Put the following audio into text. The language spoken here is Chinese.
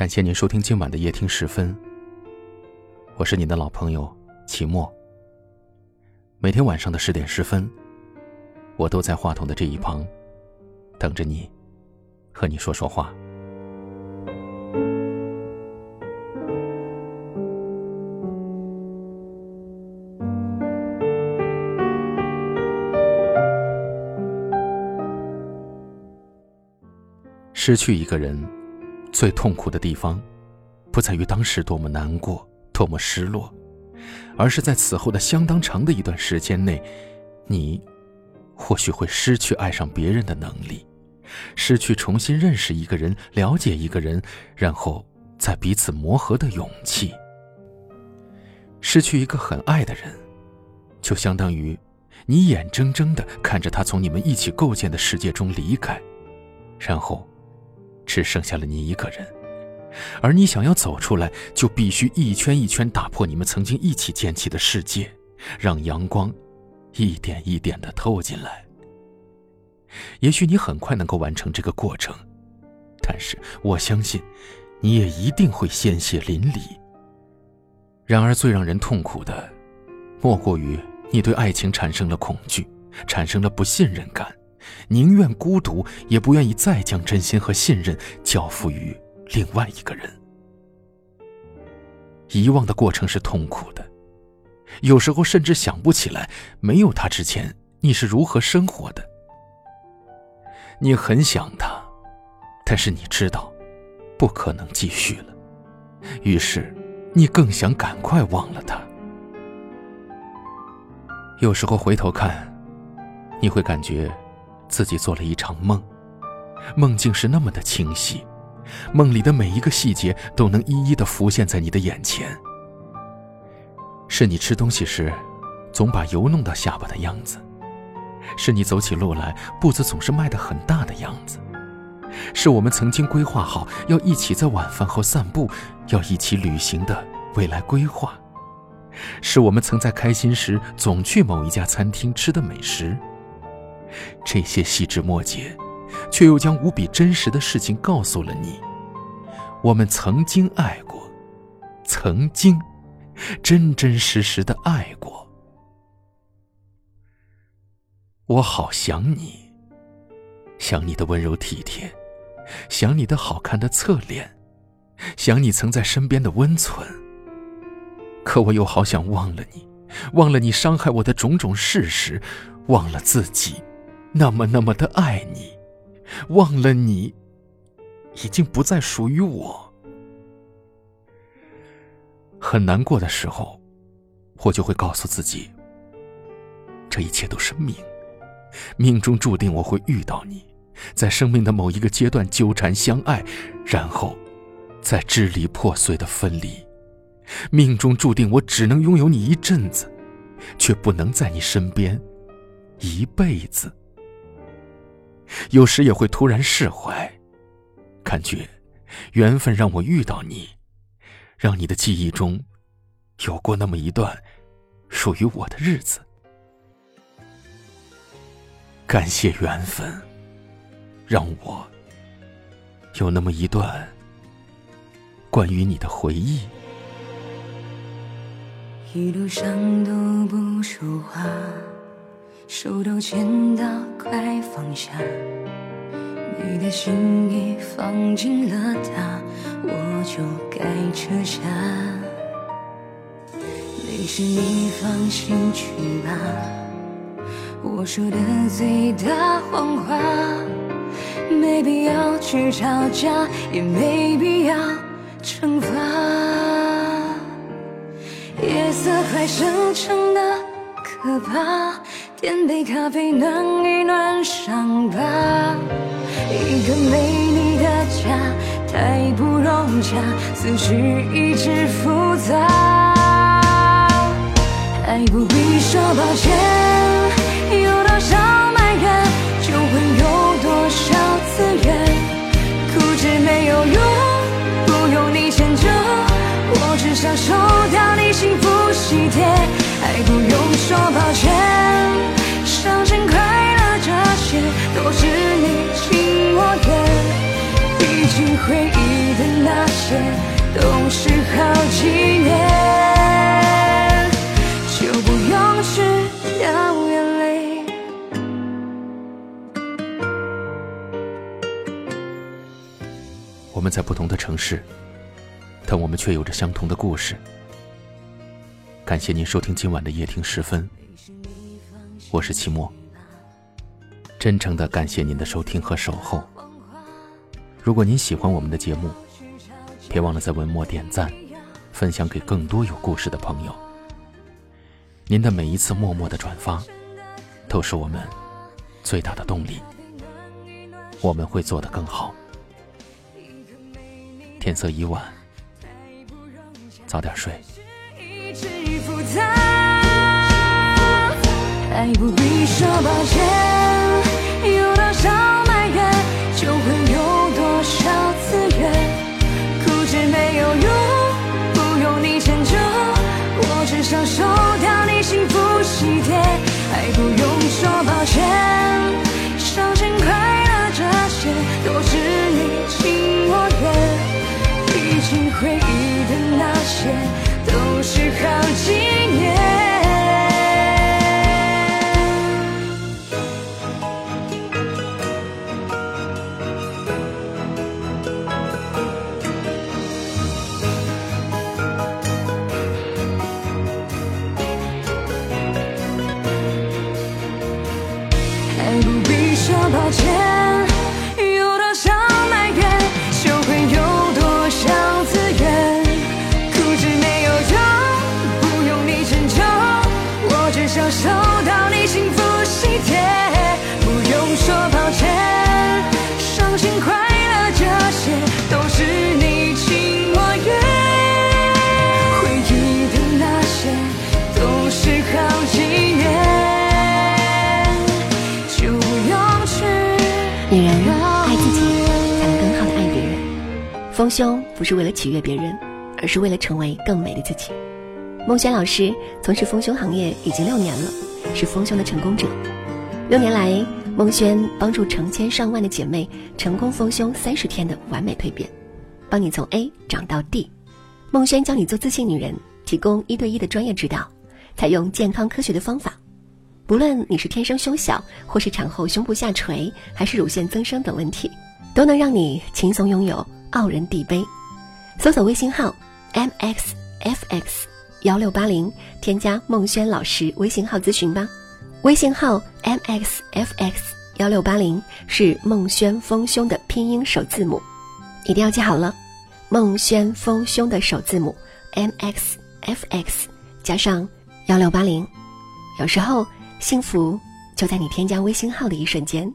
感谢您收听今晚的夜听时分。我是你的老朋友齐墨。每天晚上的十点十分，我都在话筒的这一旁，等着你，和你说说话。失去一个人，最痛苦的地方，不在于当时多么难过、多么失落，而是在此后的相当长的一段时间内，你或许会失去爱上别人的能力，失去重新认识一个人、了解一个人，然后再彼此磨合的勇气。失去一个很爱的人，就相当于你眼睁睁的看着他从你们一起构建的世界中离开，然后。只剩下了你一个人，而你想要走出来，就必须一圈一圈打破你们曾经一起建起的世界，让阳光一点一点的透进来。也许你很快能够完成这个过程，但是我相信，你也一定会鲜血淋漓。然而，最让人痛苦的，莫过于你对爱情产生了恐惧，产生了不信任感。宁愿孤独，也不愿意再将真心和信任交付于另外一个人。遗忘的过程是痛苦的，有时候甚至想不起来没有他之前你是如何生活的。你很想他，但是你知道，不可能继续了，于是你更想赶快忘了他。有时候回头看，你会感觉。自己做了一场梦，梦境是那么的清晰，梦里的每一个细节都能一一的浮现在你的眼前。是你吃东西时，总把油弄到下巴的样子；是你走起路来步子总是迈得很大的样子；是我们曾经规划好要一起在晚饭后散步，要一起旅行的未来规划；是我们曾在开心时总去某一家餐厅吃的美食。这些细枝末节，却又将无比真实的事情告诉了你。我们曾经爱过，曾经真真实实的爱过。我好想你，想你的温柔体贴，想你的好看的侧脸，想你曾在身边的温存。可我又好想忘了你，忘了你伤害我的种种事实，忘了自己。那么那么的爱你，忘了你，已经不再属于我。很难过的时候，我就会告诉自己，这一切都是命，命中注定我会遇到你，在生命的某一个阶段纠缠相爱，然后，在支离破碎的分离。命中注定我只能拥有你一阵子，却不能在你身边一辈子。有时也会突然释怀，感觉缘分让我遇到你，让你的记忆中有过那么一段属于我的日子。感谢缘分，让我有那么一段关于你的回忆。一路上都不说话。手都牵到，快放下！你的心已放进了他，我就该撤下。没事，你放心去吧。我说的最大谎话，没必要去吵架，也没必要惩罚。夜色快生成的可怕。点杯咖啡暖一暖伤疤，一个没你的家太不融洽，思绪一直复杂，爱不必说抱歉，有多少埋怨就会有多少自愿，固执没有用，不用你迁就，我只想在不同的城市，但我们却有着相同的故事。感谢您收听今晚的夜听时分，我是齐墨。真诚的感谢您的收听和守候。如果您喜欢我们的节目，别忘了在文末点赞，分享给更多有故事的朋友。您的每一次默默的转发，都是我们最大的动力。我们会做得更好。天色已晚，早点睡。爱不必说抱歉，解女人爱自己，才能更好的爱别人。丰胸不是为了取悦别人，而是为了成为更美的自己。孟轩老师从事丰胸行业已经六年了，是丰胸的成功者。六年来，孟轩帮助成千上万的姐妹成功丰胸三十天的完美蜕变，帮你从 A 长到 D。孟轩教你做自信女人，提供一对一的专业指导，采用健康科学的方法。不论你是天生胸小，或是产后胸部下垂，还是乳腺增生等问题，都能让你轻松拥有傲人地杯。搜索微信号 mxfx 幺六八零，添加孟轩老师微信号咨询吧。微信号 mxfx 幺六八零是孟轩丰胸的拼音首字母，一定要记好了。孟轩丰胸的首字母 mxfx 加上幺六八零，有时候。幸福就在你添加微信号的一瞬间。